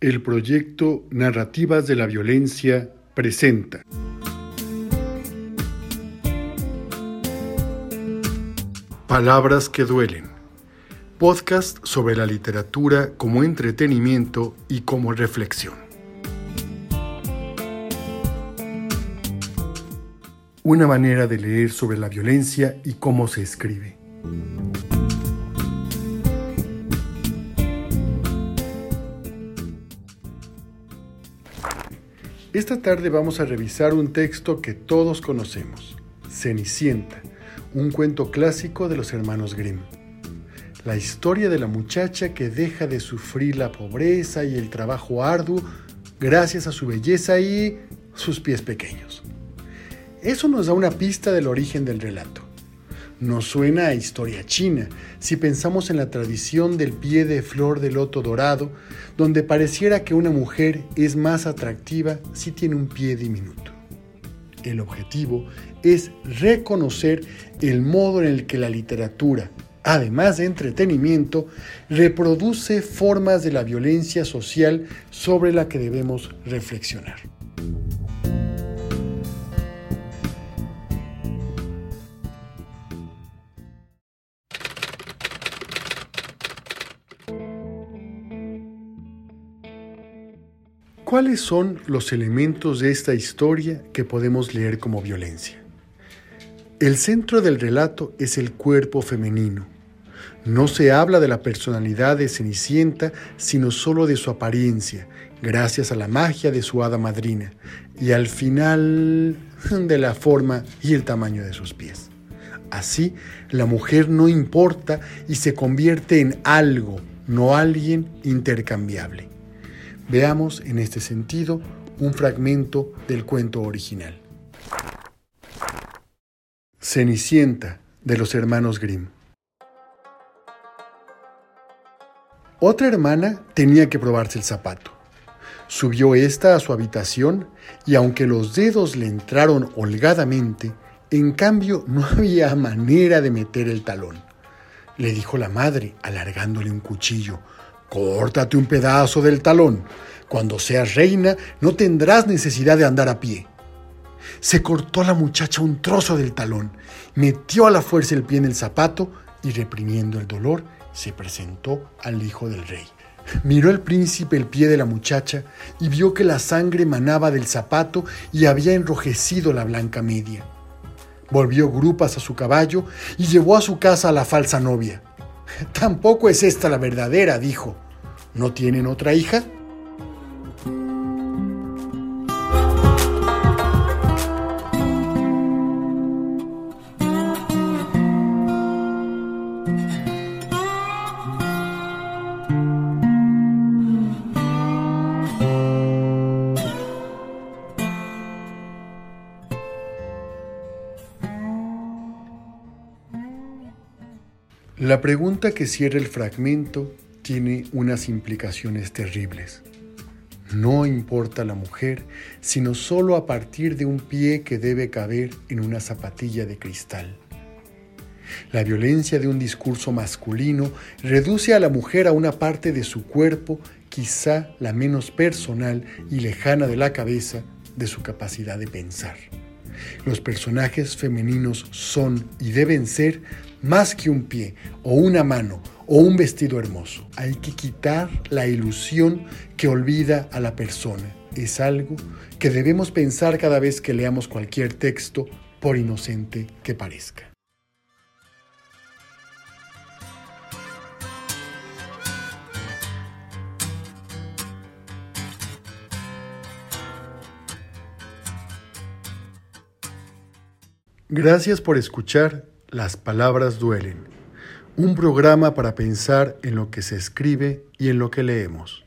El proyecto Narrativas de la Violencia presenta. Palabras que duelen. Podcast sobre la literatura como entretenimiento y como reflexión. Una manera de leer sobre la violencia y cómo se escribe. Esta tarde vamos a revisar un texto que todos conocemos, Cenicienta, un cuento clásico de los hermanos Grimm. La historia de la muchacha que deja de sufrir la pobreza y el trabajo arduo gracias a su belleza y sus pies pequeños. Eso nos da una pista del origen del relato. Nos suena a historia china si pensamos en la tradición del pie de flor de loto dorado, donde pareciera que una mujer es más atractiva si tiene un pie diminuto. El objetivo es reconocer el modo en el que la literatura, además de entretenimiento, reproduce formas de la violencia social sobre la que debemos reflexionar. ¿Cuáles son los elementos de esta historia que podemos leer como violencia? El centro del relato es el cuerpo femenino. No se habla de la personalidad de Cenicienta, sino solo de su apariencia, gracias a la magia de su hada madrina, y al final de la forma y el tamaño de sus pies. Así, la mujer no importa y se convierte en algo, no alguien intercambiable. Veamos en este sentido un fragmento del cuento original. Cenicienta de los hermanos Grimm. Otra hermana tenía que probarse el zapato. Subió ésta a su habitación y aunque los dedos le entraron holgadamente, en cambio no había manera de meter el talón. Le dijo la madre, alargándole un cuchillo, Córtate un pedazo del talón. Cuando seas reina no tendrás necesidad de andar a pie. Se cortó la muchacha un trozo del talón, metió a la fuerza el pie en el zapato y reprimiendo el dolor se presentó al hijo del rey. Miró el príncipe el pie de la muchacha y vio que la sangre manaba del zapato y había enrojecido la blanca media. Volvió grupas a su caballo y llevó a su casa a la falsa novia. Tampoco es esta la verdadera, dijo. ¿No tienen otra hija? La pregunta que cierra el fragmento tiene unas implicaciones terribles. No importa la mujer, sino solo a partir de un pie que debe caber en una zapatilla de cristal. La violencia de un discurso masculino reduce a la mujer a una parte de su cuerpo, quizá la menos personal y lejana de la cabeza, de su capacidad de pensar. Los personajes femeninos son y deben ser más que un pie o una mano o un vestido hermoso. Hay que quitar la ilusión que olvida a la persona. Es algo que debemos pensar cada vez que leamos cualquier texto, por inocente que parezca. Gracias por escuchar Las Palabras Duelen, un programa para pensar en lo que se escribe y en lo que leemos.